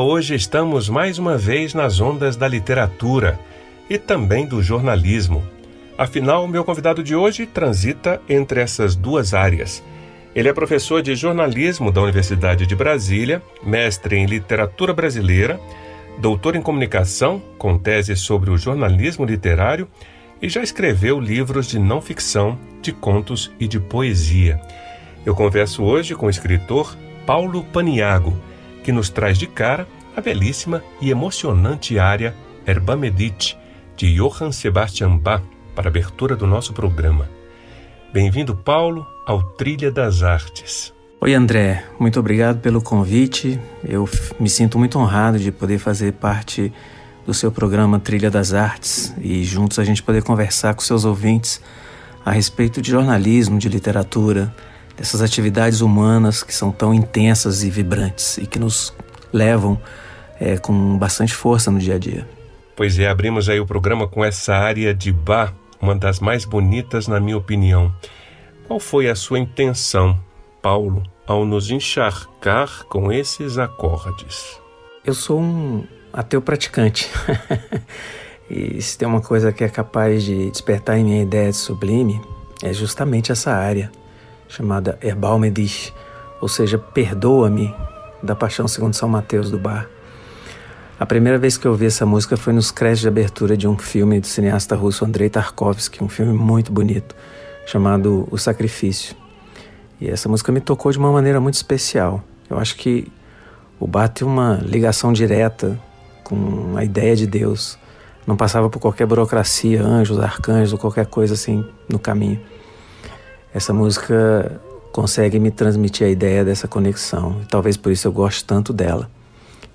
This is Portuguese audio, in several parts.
Hoje estamos mais uma vez nas ondas da literatura e também do jornalismo. Afinal, meu convidado de hoje transita entre essas duas áreas. Ele é professor de jornalismo da Universidade de Brasília, mestre em literatura brasileira, doutor em comunicação, com tese sobre o jornalismo literário e já escreveu livros de não ficção, de contos e de poesia. Eu converso hoje com o escritor Paulo Paniago que nos traz de cara a belíssima e emocionante área Erba Medite, de Johann Sebastian Bach, para abertura do nosso programa. Bem-vindo, Paulo, ao Trilha das Artes. Oi, André. Muito obrigado pelo convite. Eu me sinto muito honrado de poder fazer parte do seu programa Trilha das Artes e juntos a gente poder conversar com seus ouvintes a respeito de jornalismo, de literatura, dessas atividades humanas que são tão intensas e vibrantes e que nos levam é, com bastante força no dia a dia. Pois é, abrimos aí o programa com essa área de Bach, uma das mais bonitas na minha opinião. Qual foi a sua intenção, Paulo, ao nos encharcar com esses acordes? Eu sou um ateu praticante. e se tem uma coisa que é capaz de despertar em minha ideia de sublime, é justamente essa área chamada Erbalme Dich, ou seja, Perdoa-me, da Paixão segundo São Mateus do Bar. A primeira vez que eu ouvi essa música foi nos créditos de abertura de um filme do cineasta russo Andrei Tarkovsky, um filme muito bonito, chamado O Sacrifício. E essa música me tocou de uma maneira muito especial. Eu acho que o Bar tem uma ligação direta com a ideia de Deus. Não passava por qualquer burocracia, anjos, arcanjos ou qualquer coisa assim no caminho. Essa música consegue me transmitir a ideia dessa conexão. Talvez por isso eu goste tanto dela.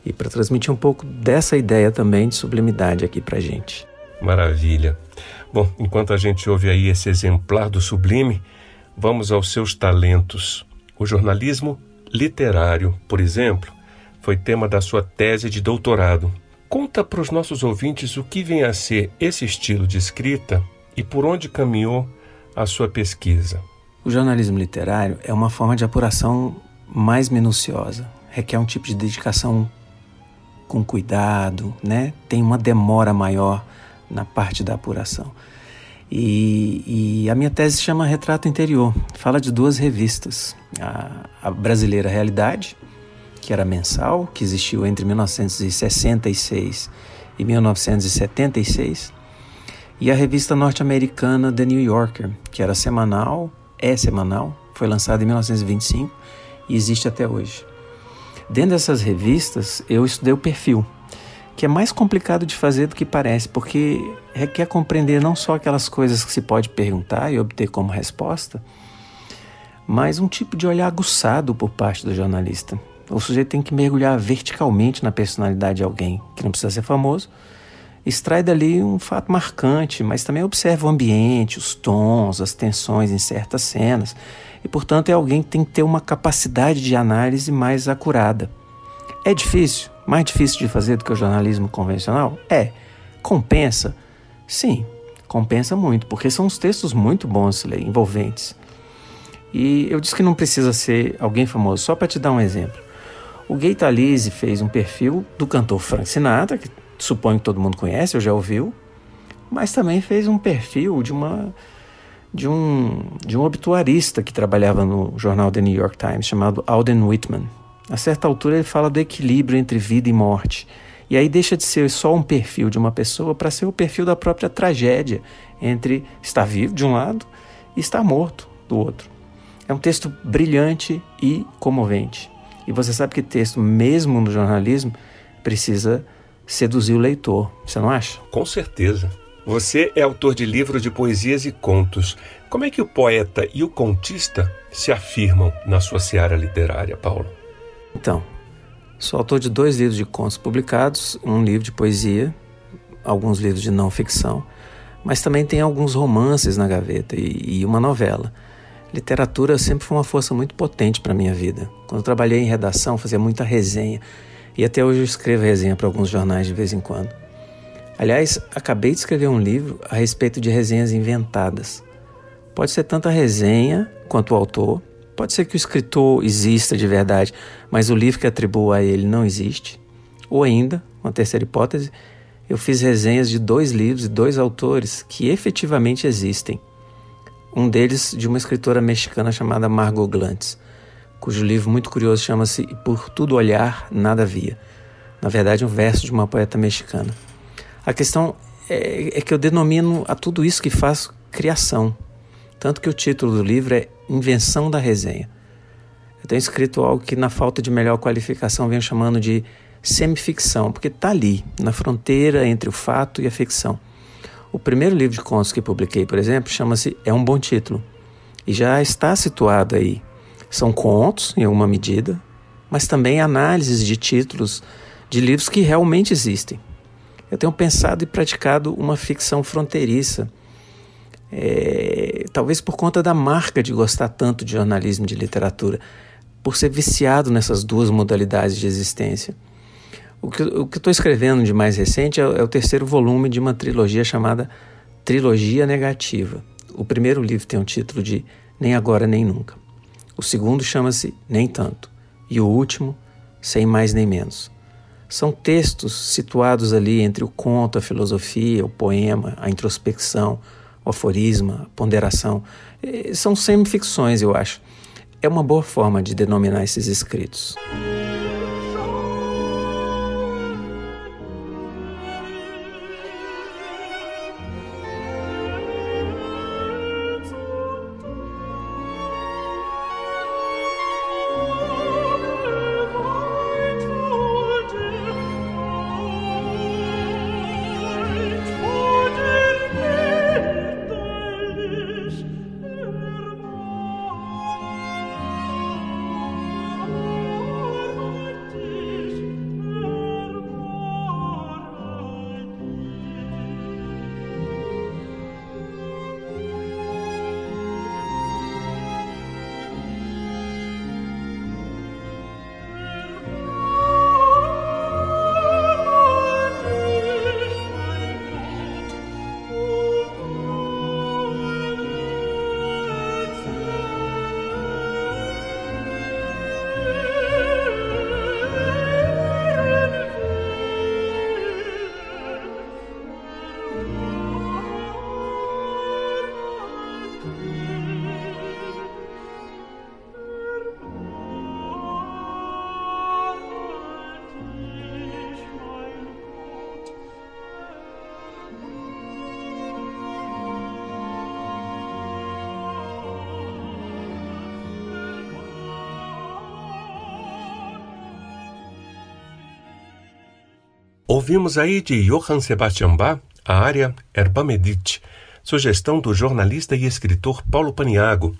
E para transmitir um pouco dessa ideia também de sublimidade aqui para gente. Maravilha. Bom, enquanto a gente ouve aí esse exemplar do sublime, vamos aos seus talentos. O jornalismo literário, por exemplo, foi tema da sua tese de doutorado. Conta para os nossos ouvintes o que vem a ser esse estilo de escrita e por onde caminhou a sua pesquisa? O jornalismo literário é uma forma de apuração mais minuciosa, requer um tipo de dedicação com cuidado, né? Tem uma demora maior na parte da apuração. E, e, a minha tese se chama Retrato Interior. Fala de duas revistas: a, a, Brasileira Realidade, que era mensal, que existiu entre 1966 e 1976, e a revista norte-americana The New Yorker, que era semanal, é semanal, foi lançada em 1925 e existe até hoje. Dentro dessas revistas, eu estudei o perfil, que é mais complicado de fazer do que parece, porque requer compreender não só aquelas coisas que se pode perguntar e obter como resposta, mas um tipo de olhar aguçado por parte do jornalista. O sujeito tem que mergulhar verticalmente na personalidade de alguém, que não precisa ser famoso, extrai dali um fato marcante, mas também observa o ambiente, os tons, as tensões em certas cenas, e portanto é alguém que tem que ter uma capacidade de análise mais acurada. É difícil, mais difícil de fazer do que o jornalismo convencional? É. Compensa? Sim, compensa muito, porque são uns textos muito bons de ler, envolventes. E eu disse que não precisa ser alguém famoso, só para te dar um exemplo. O Gay Talese fez um perfil do cantor Frank Sinatra, que suponho que todo mundo conhece ou já ouviu, mas também fez um perfil de uma de um de um obituarista que trabalhava no jornal The New York Times chamado Alden Whitman. A certa altura ele fala do equilíbrio entre vida e morte. E aí deixa de ser só um perfil de uma pessoa para ser o perfil da própria tragédia entre estar vivo de um lado e estar morto do outro. É um texto brilhante e comovente. E você sabe que texto, mesmo no jornalismo, precisa seduzir o leitor, você não acha? Com certeza. Você é autor de livros de poesias e contos. Como é que o poeta e o contista se afirmam na sua seara literária, Paulo? Então, sou autor de dois livros de contos publicados, um livro de poesia, alguns livros de não ficção, mas também tem alguns romances na gaveta e, e uma novela. Literatura sempre foi uma força muito potente para minha vida. Quando eu trabalhei em redação, fazia muita resenha e até hoje eu escrevo resenha para alguns jornais de vez em quando. Aliás, acabei de escrever um livro a respeito de resenhas inventadas. Pode ser tanto a resenha quanto o autor, pode ser que o escritor exista de verdade, mas o livro que atribuo a ele não existe. Ou ainda, uma terceira hipótese, eu fiz resenhas de dois livros e dois autores que efetivamente existem. Um deles de uma escritora mexicana chamada Margot Glantz, cujo livro muito curioso chama-se Por Tudo Olhar, Nada Via. Na verdade, um verso de uma poeta mexicana. A questão é, é que eu denomino a tudo isso que faz criação. Tanto que o título do livro é Invenção da Resenha. Eu tenho escrito algo que, na falta de melhor qualificação, venho chamando de semificção, porque está ali, na fronteira entre o fato e a ficção. O primeiro livro de contos que publiquei, por exemplo, chama-se É um Bom Título e já está situado aí. São contos, em alguma medida, mas também análises de títulos de livros que realmente existem eu tenho pensado e praticado uma ficção fronteiriça. É, talvez por conta da marca de gostar tanto de jornalismo e de literatura, por ser viciado nessas duas modalidades de existência. O que, que estou escrevendo de mais recente é, é o terceiro volume de uma trilogia chamada Trilogia Negativa. O primeiro livro tem o título de Nem Agora Nem Nunca. O segundo chama-se Nem Tanto. E o último, Sem Mais Nem Menos. São textos situados ali entre o conto, a filosofia, o poema, a introspecção, o aforisma, a ponderação. São semificções, eu acho. É uma boa forma de denominar esses escritos. Ouvimos aí de Johann Sebastian Bach a área Erba Medite, sugestão do jornalista e escritor Paulo Paniago,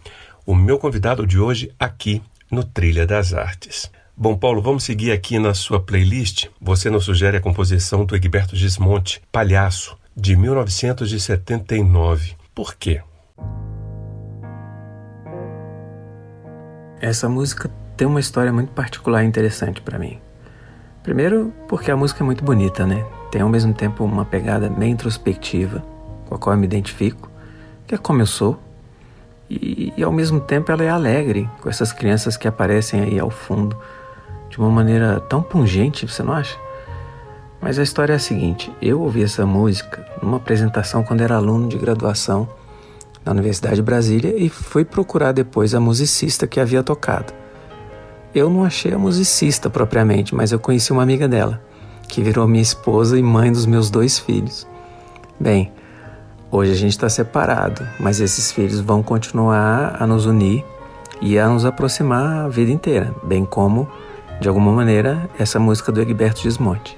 o meu convidado de hoje aqui no Trilha das Artes. Bom, Paulo, vamos seguir aqui na sua playlist. Você nos sugere a composição do Egberto Gismonte, Palhaço, de 1979. Por quê? Essa música tem uma história muito particular e interessante para mim. Primeiro, porque a música é muito bonita, né? Tem ao mesmo tempo uma pegada meio introspectiva, com a qual eu me identifico, que é como eu sou, e, e ao mesmo tempo ela é alegre, com essas crianças que aparecem aí ao fundo, de uma maneira tão pungente, você não acha? Mas a história é a seguinte: eu ouvi essa música numa apresentação quando era aluno de graduação na Universidade de Brasília e fui procurar depois a musicista que havia tocado. Eu não achei a musicista propriamente, mas eu conheci uma amiga dela, que virou minha esposa e mãe dos meus dois filhos. Bem, hoje a gente está separado, mas esses filhos vão continuar a nos unir e a nos aproximar a vida inteira, bem como, de alguma maneira, essa música do Egberto Gismonte.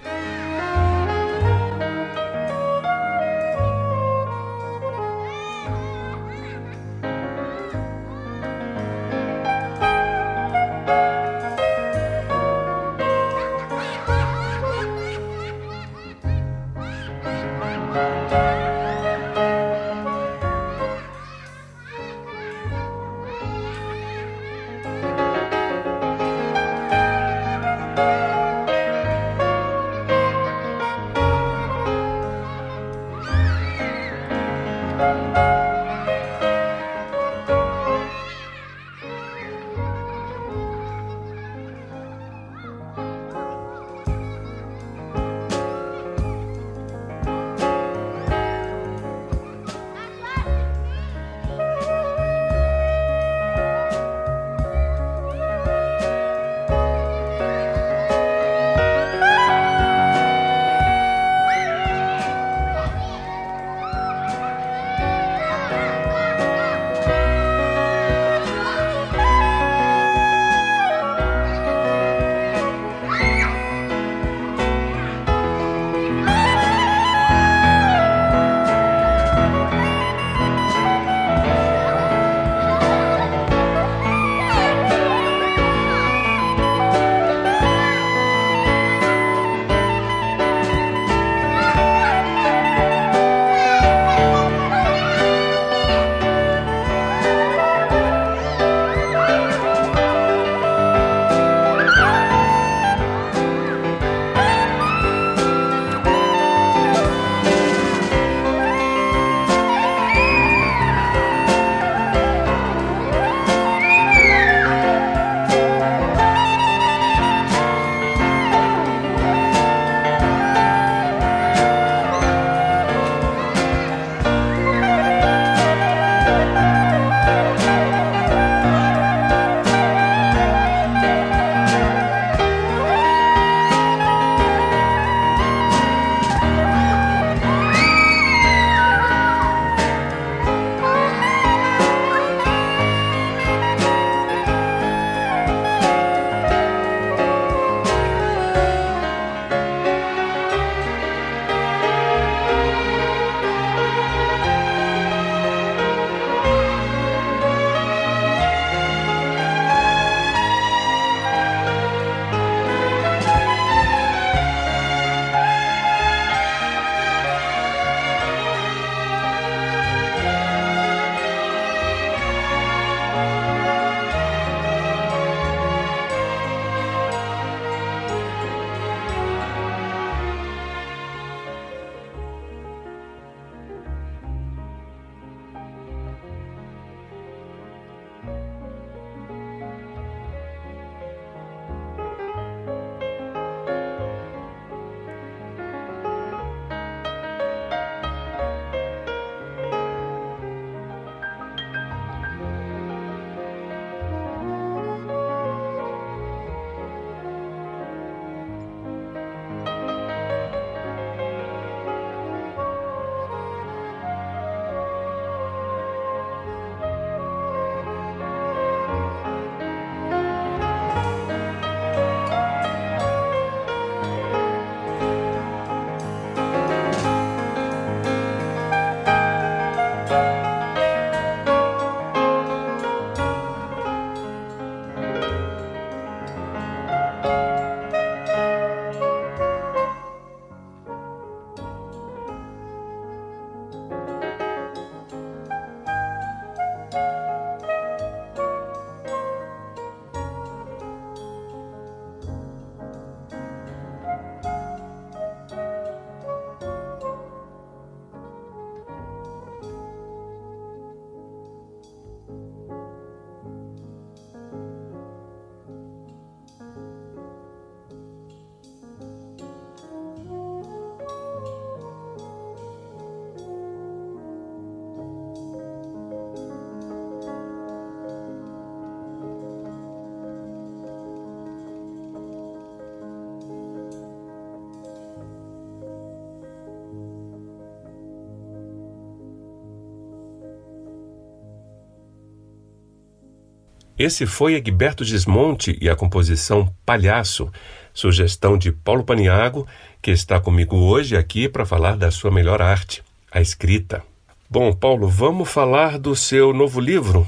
Esse foi Egberto Gismonte e a composição Palhaço, sugestão de Paulo Paniago, que está comigo hoje aqui para falar da sua melhor arte, a escrita. Bom, Paulo, vamos falar do seu novo livro,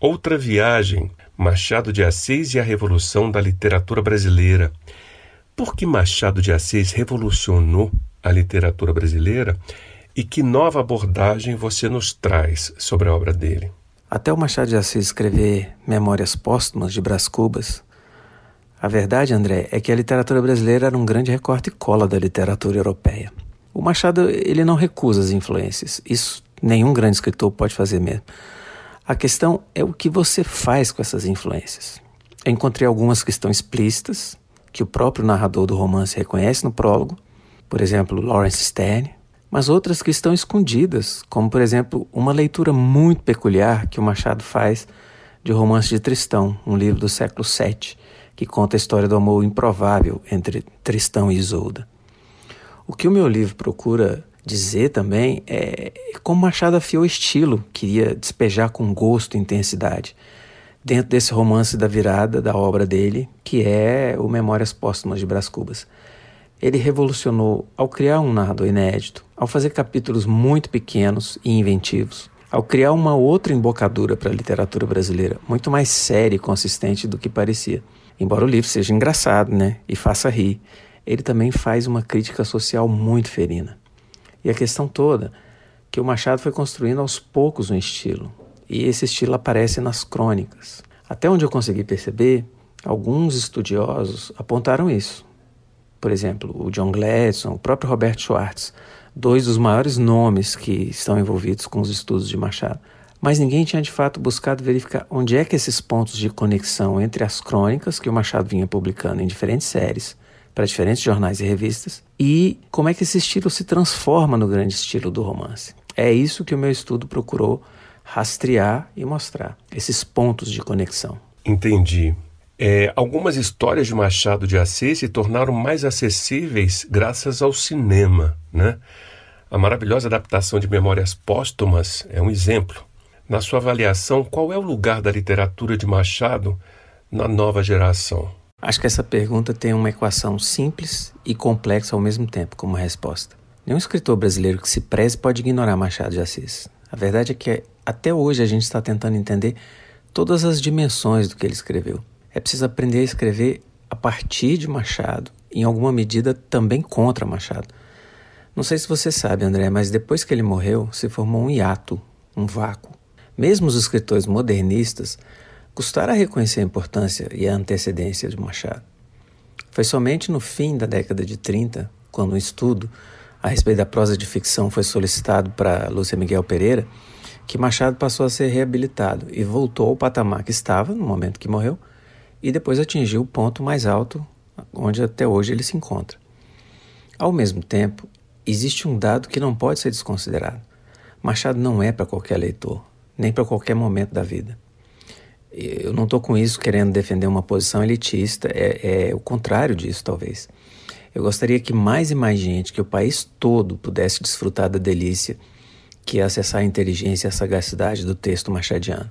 Outra Viagem, Machado de Assis e a Revolução da Literatura Brasileira. Por que Machado de Assis revolucionou a literatura brasileira e que nova abordagem você nos traz sobre a obra dele? Até o Machado de Assis escrever Memórias Póstumas de Brás Cubas, a verdade, André, é que a literatura brasileira era um grande recorte e cola da literatura europeia. O Machado ele não recusa as influências, isso nenhum grande escritor pode fazer mesmo. A questão é o que você faz com essas influências. Eu encontrei algumas que estão explícitas, que o próprio narrador do romance reconhece no prólogo, por exemplo, Lawrence Stern, mas outras que estão escondidas, como por exemplo uma leitura muito peculiar que o Machado faz de Romance de Tristão, um livro do século VII, que conta a história do amor improvável entre Tristão e Isolda. O que o meu livro procura dizer também é como Machado afiou estilo, queria despejar com gosto e intensidade dentro desse romance da virada da obra dele, que é o Memórias Póstumas de Brás Cubas. Ele revolucionou ao criar um narrador inédito, ao fazer capítulos muito pequenos e inventivos, ao criar uma outra embocadura para a literatura brasileira, muito mais séria e consistente do que parecia. Embora o livro seja engraçado, né, e faça rir, ele também faz uma crítica social muito ferina. E a questão toda que o Machado foi construindo aos poucos um estilo, e esse estilo aparece nas crônicas. Até onde eu consegui perceber, alguns estudiosos apontaram isso. Por exemplo, o John Gladson, o próprio Roberto Schwartz, dois dos maiores nomes que estão envolvidos com os estudos de Machado. Mas ninguém tinha de fato buscado verificar onde é que esses pontos de conexão entre as crônicas que o Machado vinha publicando em diferentes séries, para diferentes jornais e revistas, e como é que esse estilo se transforma no grande estilo do romance. É isso que o meu estudo procurou rastrear e mostrar, esses pontos de conexão. Entendi. É, algumas histórias de Machado de Assis se tornaram mais acessíveis graças ao cinema, né? A maravilhosa adaptação de Memórias Póstumas é um exemplo. Na sua avaliação, qual é o lugar da literatura de Machado na nova geração? Acho que essa pergunta tem uma equação simples e complexa ao mesmo tempo como resposta. Nenhum escritor brasileiro que se preze pode ignorar Machado de Assis. A verdade é que até hoje a gente está tentando entender todas as dimensões do que ele escreveu. É preciso aprender a escrever a partir de Machado, em alguma medida também contra Machado. Não sei se você sabe, André, mas depois que ele morreu, se formou um hiato, um vácuo. Mesmo os escritores modernistas custaram a reconhecer a importância e a antecedência de Machado. Foi somente no fim da década de 30, quando um estudo a respeito da prosa de ficção foi solicitado para Lúcia Miguel Pereira, que Machado passou a ser reabilitado e voltou ao patamar que estava no momento que morreu e depois atingiu o ponto mais alto onde até hoje ele se encontra. Ao mesmo tempo, existe um dado que não pode ser desconsiderado. Machado não é para qualquer leitor, nem para qualquer momento da vida. Eu não estou com isso querendo defender uma posição elitista, é, é o contrário disso, talvez. Eu gostaria que mais e mais gente, que o país todo pudesse desfrutar da delícia que é acessar a inteligência e a sagacidade do texto machadiano.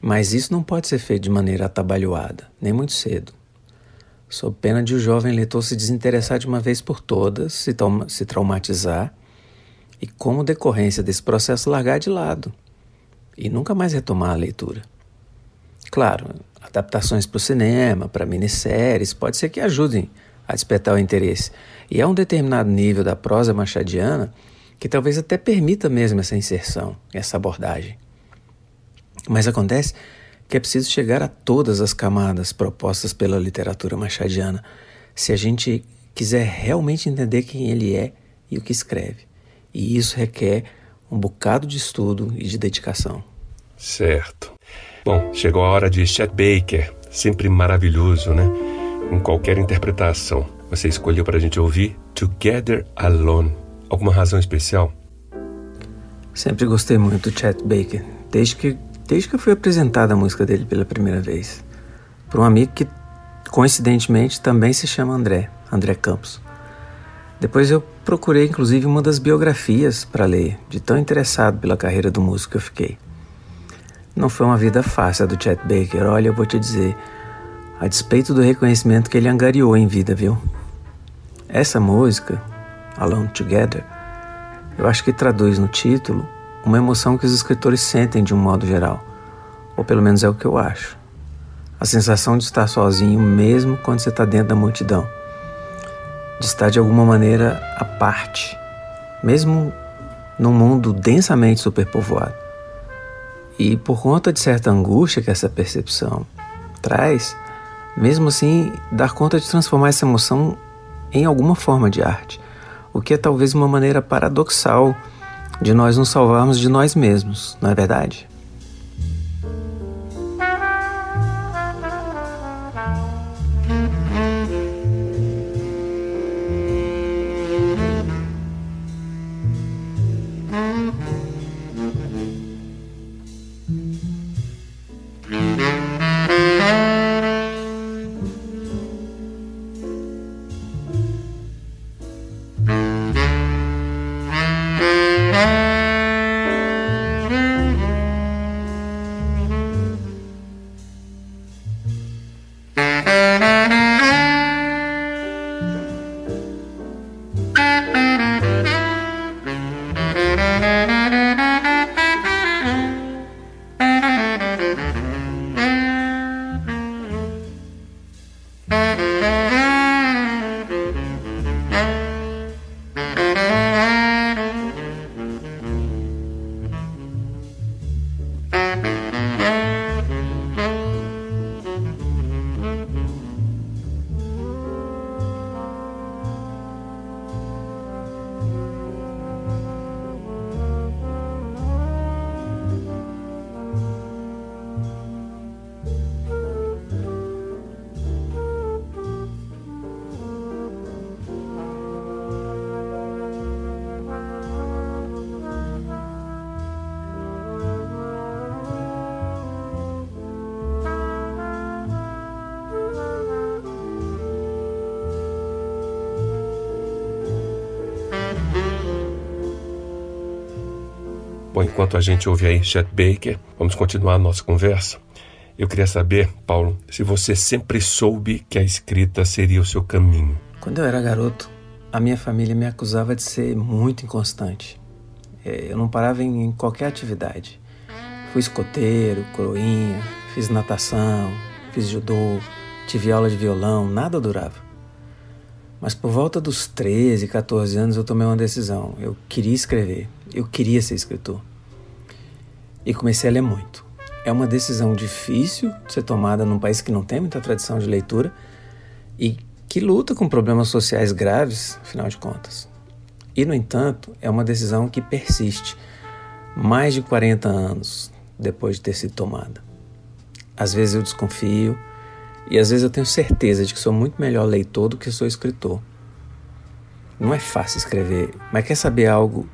Mas isso não pode ser feito de maneira atabalhoada, nem muito cedo. Sob pena de o jovem leitor se desinteressar de uma vez por todas, se, se traumatizar e, como decorrência desse processo, largar de lado e nunca mais retomar a leitura. Claro, adaptações para o cinema, para minisséries, pode ser que ajudem a despertar o interesse. E é um determinado nível da prosa machadiana que talvez até permita mesmo essa inserção, essa abordagem. Mas acontece que é preciso chegar a todas as camadas propostas pela literatura machadiana se a gente quiser realmente entender quem ele é e o que escreve. E isso requer um bocado de estudo e de dedicação. Certo. Bom, chegou a hora de Chet Baker, sempre maravilhoso, né? Em qualquer interpretação. Você escolheu para a gente ouvir Together Alone. Alguma razão especial? Sempre gostei muito do Chet Baker, desde que, desde que eu fui apresentada a música dele pela primeira vez. Por um amigo que, coincidentemente, também se chama André, André Campos. Depois eu procurei, inclusive, uma das biografias para ler, de tão interessado pela carreira do músico que eu fiquei. Não foi uma vida fácil a do Chet Baker, olha, eu vou te dizer, a despeito do reconhecimento que ele angariou em vida, viu? Essa música, Alone Together, eu acho que traduz no título uma emoção que os escritores sentem de um modo geral, ou pelo menos é o que eu acho. A sensação de estar sozinho mesmo quando você está dentro da multidão, de estar de alguma maneira à parte, mesmo num mundo densamente superpovoado. E por conta de certa angústia que essa percepção traz, mesmo assim, dar conta de transformar essa emoção em alguma forma de arte, o que é talvez uma maneira paradoxal de nós nos salvarmos de nós mesmos, não é verdade? Enquanto a gente ouve aí Chet Baker, vamos continuar a nossa conversa. Eu queria saber, Paulo, se você sempre soube que a escrita seria o seu caminho. Quando eu era garoto, a minha família me acusava de ser muito inconstante. É, eu não parava em qualquer atividade. Fui escoteiro, coroinha, fiz natação, fiz judô, tive aula de violão, nada durava. Mas por volta dos 13, 14 anos eu tomei uma decisão. Eu queria escrever, eu queria ser escritor. E comecei a ler muito. É uma decisão difícil de ser tomada num país que não tem muita tradição de leitura e que luta com problemas sociais graves, afinal de contas. E, no entanto, é uma decisão que persiste mais de 40 anos depois de ter sido tomada. Às vezes eu desconfio, e às vezes eu tenho certeza de que sou muito melhor leitor do que sou escritor. Não é fácil escrever, mas quer saber algo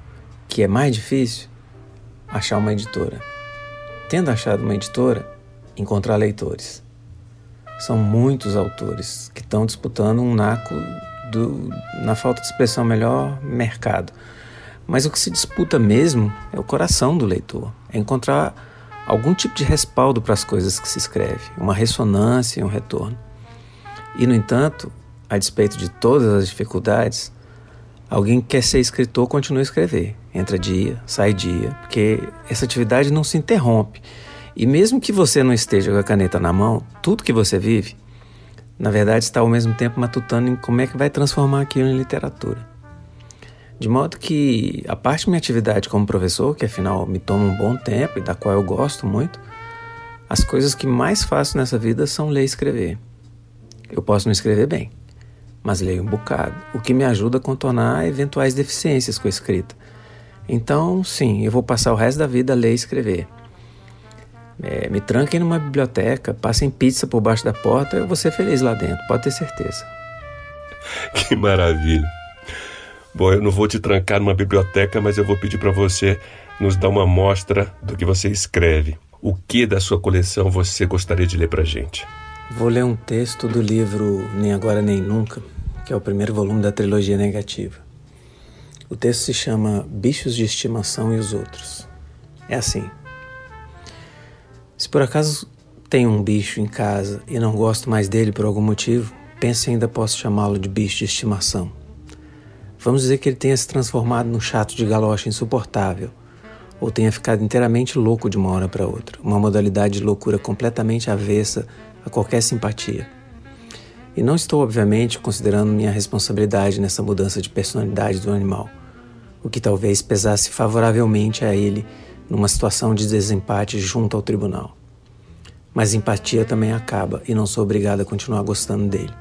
que é mais difícil? Achar uma editora. Tendo achado uma editora, encontrar leitores. São muitos autores que estão disputando um naco do, na falta de expressão melhor, mercado. Mas o que se disputa mesmo é o coração do leitor, é encontrar algum tipo de respaldo para as coisas que se escreve, uma ressonância e um retorno. E, no entanto, a despeito de todas as dificuldades, alguém que quer ser escritor continua a escrever. Entra dia, sai dia, porque essa atividade não se interrompe. E mesmo que você não esteja com a caneta na mão, tudo que você vive, na verdade está ao mesmo tempo matutando em como é que vai transformar aquilo em literatura. De modo que a parte da minha atividade como professor, que afinal me toma um bom tempo e da qual eu gosto muito, as coisas que mais faço nessa vida são ler e escrever. Eu posso não escrever bem, mas leio um bocado, o que me ajuda a contornar eventuais deficiências com a escrita. Então, sim, eu vou passar o resto da vida a ler e escrever. É, me tranquem numa biblioteca, passem pizza por baixo da porta, eu vou ser feliz lá dentro, pode ter certeza. Que maravilha! Bom, eu não vou te trancar numa biblioteca, mas eu vou pedir para você nos dar uma amostra do que você escreve. O que da sua coleção você gostaria de ler para gente? Vou ler um texto do livro Nem Agora Nem Nunca, que é o primeiro volume da trilogia negativa. O texto se chama Bichos de Estimação e os Outros. É assim. Se por acaso tenho um bicho em casa e não gosto mais dele por algum motivo, pense se ainda posso chamá-lo de bicho de estimação. Vamos dizer que ele tenha se transformado num chato de galocha insuportável, ou tenha ficado inteiramente louco de uma hora para outra, uma modalidade de loucura completamente avessa a qualquer simpatia. E não estou, obviamente, considerando minha responsabilidade nessa mudança de personalidade do animal, o que talvez pesasse favoravelmente a ele numa situação de desempate junto ao tribunal. Mas empatia também acaba e não sou obrigado a continuar gostando dele.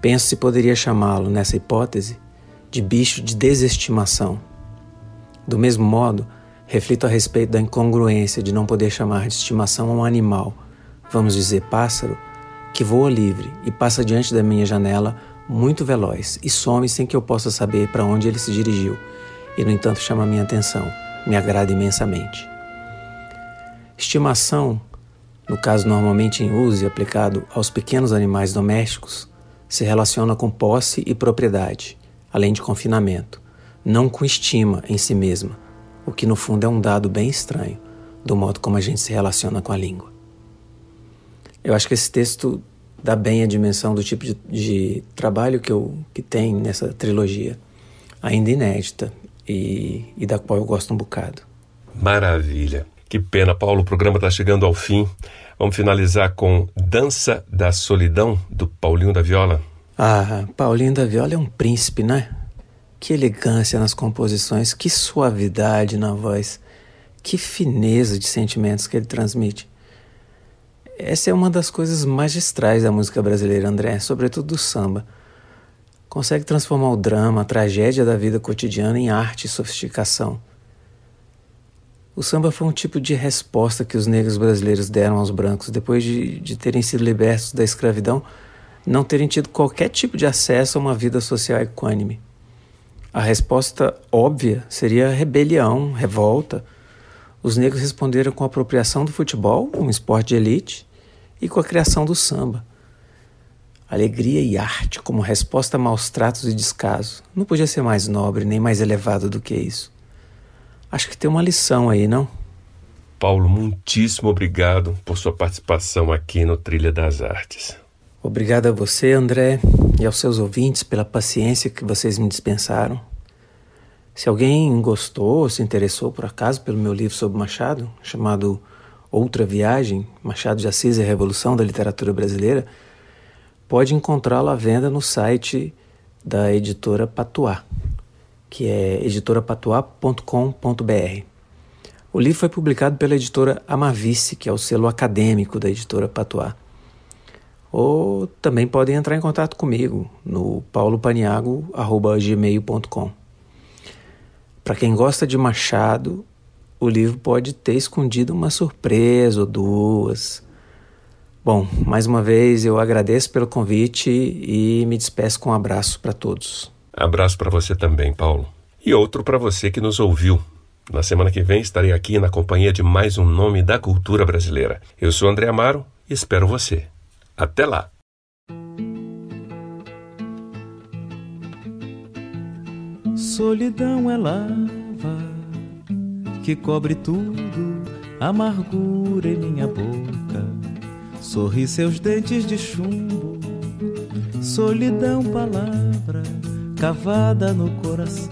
Penso se poderia chamá-lo, nessa hipótese, de bicho de desestimação. Do mesmo modo, reflito a respeito da incongruência de não poder chamar de estimação um animal, vamos dizer pássaro, que voa livre e passa diante da minha janela muito veloz e some sem que eu possa saber para onde ele se dirigiu, e no entanto chama minha atenção me agrada imensamente. Estimação, no caso normalmente em uso e aplicado aos pequenos animais domésticos, se relaciona com posse e propriedade, além de confinamento, não com estima em si mesma, o que no fundo é um dado bem estranho do modo como a gente se relaciona com a língua. Eu acho que esse texto dá bem a dimensão do tipo de, de trabalho que, eu, que tem nessa trilogia, ainda inédita e, e da qual eu gosto um bocado. Maravilha. Que pena, Paulo, o programa está chegando ao fim. Vamos finalizar com Dança da Solidão, do Paulinho da Viola. Ah, Paulinho da Viola é um príncipe, né? Que elegância nas composições, que suavidade na voz, que fineza de sentimentos que ele transmite. Essa é uma das coisas magistrais da música brasileira, André, sobretudo do samba consegue transformar o drama, a tragédia da vida cotidiana em arte e sofisticação. O samba foi um tipo de resposta que os negros brasileiros deram aos brancos depois de, de terem sido libertos da escravidão, não terem tido qualquer tipo de acesso a uma vida social equânime. A resposta óbvia seria rebelião, revolta. Os negros responderam com a apropriação do futebol, um esporte de elite, e com a criação do samba alegria e arte como resposta a maus tratos e descaso. Não podia ser mais nobre nem mais elevado do que isso. Acho que tem uma lição aí, não? Paulo, muitíssimo obrigado por sua participação aqui no Trilha das Artes. Obrigado a você, André, e aos seus ouvintes pela paciência que vocês me dispensaram. Se alguém gostou ou se interessou por acaso pelo meu livro sobre Machado, chamado Outra Viagem, Machado de Assis e a Revolução da Literatura Brasileira, pode encontrá-lo à venda no site da editora Patuá, que é editorapatuá.com.br. O livro foi publicado pela editora Amavice, que é o selo acadêmico da editora Patuá. Ou também podem entrar em contato comigo no paulopaniago.gmail.com. Para quem gosta de Machado, o livro pode ter escondido uma surpresa ou duas Bom, mais uma vez eu agradeço pelo convite e me despeço com um abraço para todos. Abraço para você também, Paulo. E outro para você que nos ouviu. Na semana que vem estarei aqui na companhia de mais um nome da cultura brasileira. Eu sou André Amaro e espero você. Até lá! Solidão é lava que cobre tudo, amargura em minha boca. Sorri seus dentes de chumbo, solidão, palavra cavada no coração,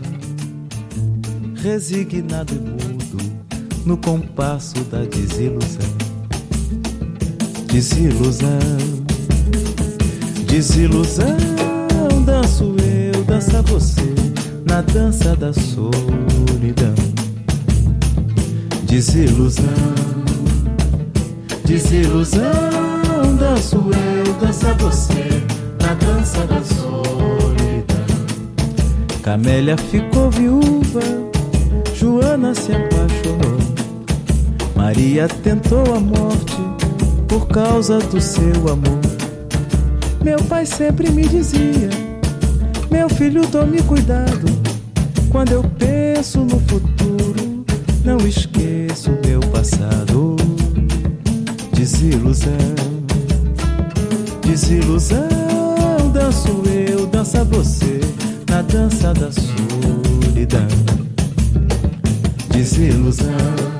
resignado e mudo no compasso da desilusão. Desilusão, desilusão, danço eu, dança você na dança da solidão. Desilusão, desilusão danço eu, dança você, na dança da solidão. Camélia ficou viúva, Joana se apaixonou. Maria tentou a morte por causa do seu amor. Meu pai sempre me dizia: Meu filho, tome cuidado. Quando eu penso no futuro, não esqueço meu passado. Desilusão desilusão. Danço eu, dança você, na dança da solidão. Desilusão, desilusão.